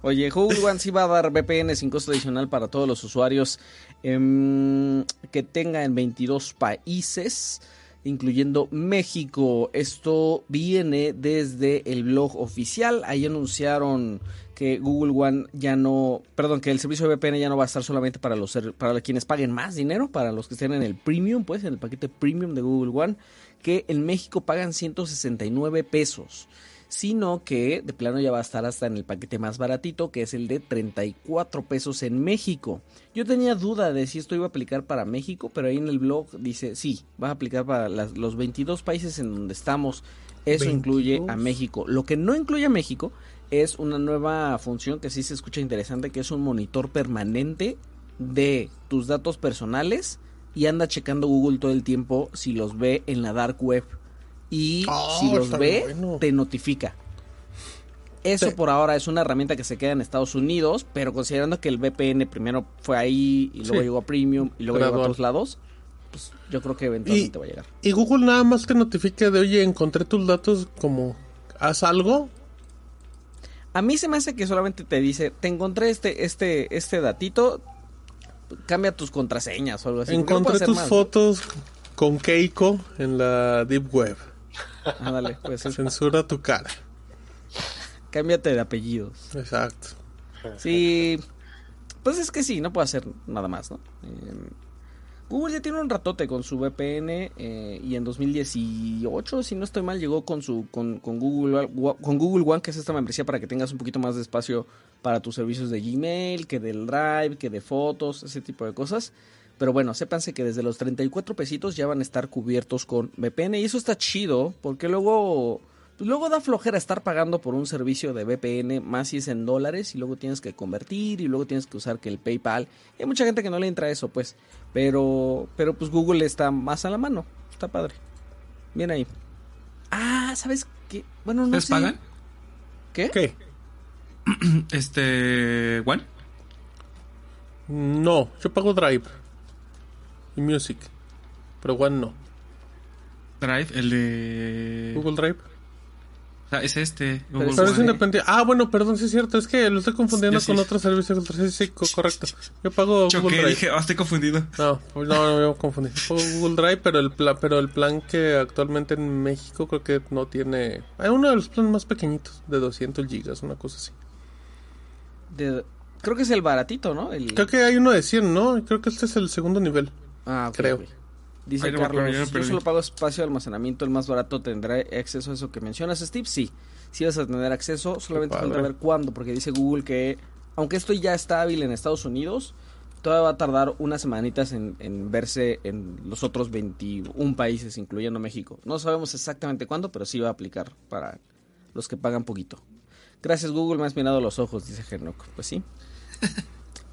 Oye, Google One sí va a dar VPN sin costo adicional para todos los usuarios em, que tenga en 22 países, incluyendo México. Esto viene desde el blog oficial. Ahí anunciaron que Google One ya no, perdón, que el servicio de VPN ya no va a estar solamente para los para quienes paguen más dinero, para los que estén en el premium, pues en el paquete premium de Google One, que en México pagan 169 pesos sino que de plano ya va a estar hasta en el paquete más baratito, que es el de 34 pesos en México. Yo tenía duda de si esto iba a aplicar para México, pero ahí en el blog dice, sí, va a aplicar para los 22 países en donde estamos. Eso incluye a México. Lo que no incluye a México es una nueva función que sí se escucha interesante, que es un monitor permanente de tus datos personales y anda checando Google todo el tiempo si los ve en la dark web y si los ve, te notifica. Eso por ahora es una herramienta que se queda en Estados Unidos, pero considerando que el VPN primero fue ahí y luego llegó a Premium y luego llegó a otros lados, pues yo creo que eventualmente va a llegar. Y Google nada más te notifica de, oye, encontré tus datos como, haz algo. A mí se me hace que solamente te dice, te encontré este, este, este datito, cambia tus contraseñas o algo así. Encontré tus fotos con Keiko en la Deep Web. Ándale, pues. Censura tu cara. Cámbiate de apellidos. Exacto. Sí. Pues es que sí, no puedo hacer nada más, ¿no? Eh, Google ya tiene un ratote con su VPN eh, y en 2018, si no estoy mal, llegó con su con, con, Google con Google One, que es esta membresía para que tengas un poquito más de espacio para tus servicios de Gmail, que del Drive, que de fotos, ese tipo de cosas. Pero bueno, sépanse que desde los 34 pesitos ya van a estar cubiertos con VPN y eso está chido porque luego pues luego da flojera estar pagando por un servicio de VPN más si es en dólares y luego tienes que convertir y luego tienes que usar que el PayPal. hay mucha gente que no le entra eso, pues. Pero pero pues Google está más a la mano. Está padre. Bien ahí. Ah, ¿sabes qué? Bueno, no ¿Les pagan? ¿Qué? ¿Qué? este, ¿One? No, yo pago Drive y Music. Pero One no. Drive, el de. Google Drive. O sea, es este. Google pero es independiente. Ah, bueno, perdón, sí es cierto. Es que lo estoy confundiendo con otro servicio. Sí, sí, correcto. Yo pago Google Drive. dije, oh, estoy confundido. No, pues no, no me confundí. Pago Google Drive, pero el, plan, pero el plan que actualmente en México creo que no tiene. Hay uno de los planes más pequeñitos, de 200 gigas, una cosa así. De, creo que es el baratito, ¿no? El... Creo que hay uno de 100, ¿no? Creo que este es el segundo nivel. Ah, creo. Dice Carlos, yo solo pago espacio de almacenamiento, el más barato tendrá acceso a eso que mencionas, Steve. Sí, sí vas a tener acceso, solamente falta ver cuándo, porque dice Google que, aunque esto ya está hábil en Estados Unidos, todavía va a tardar unas semanitas en, en, verse en los otros 21 países, incluyendo México. No sabemos exactamente cuándo, pero sí va a aplicar para los que pagan poquito. Gracias Google, me has mirado los ojos, dice Genok. Pues sí.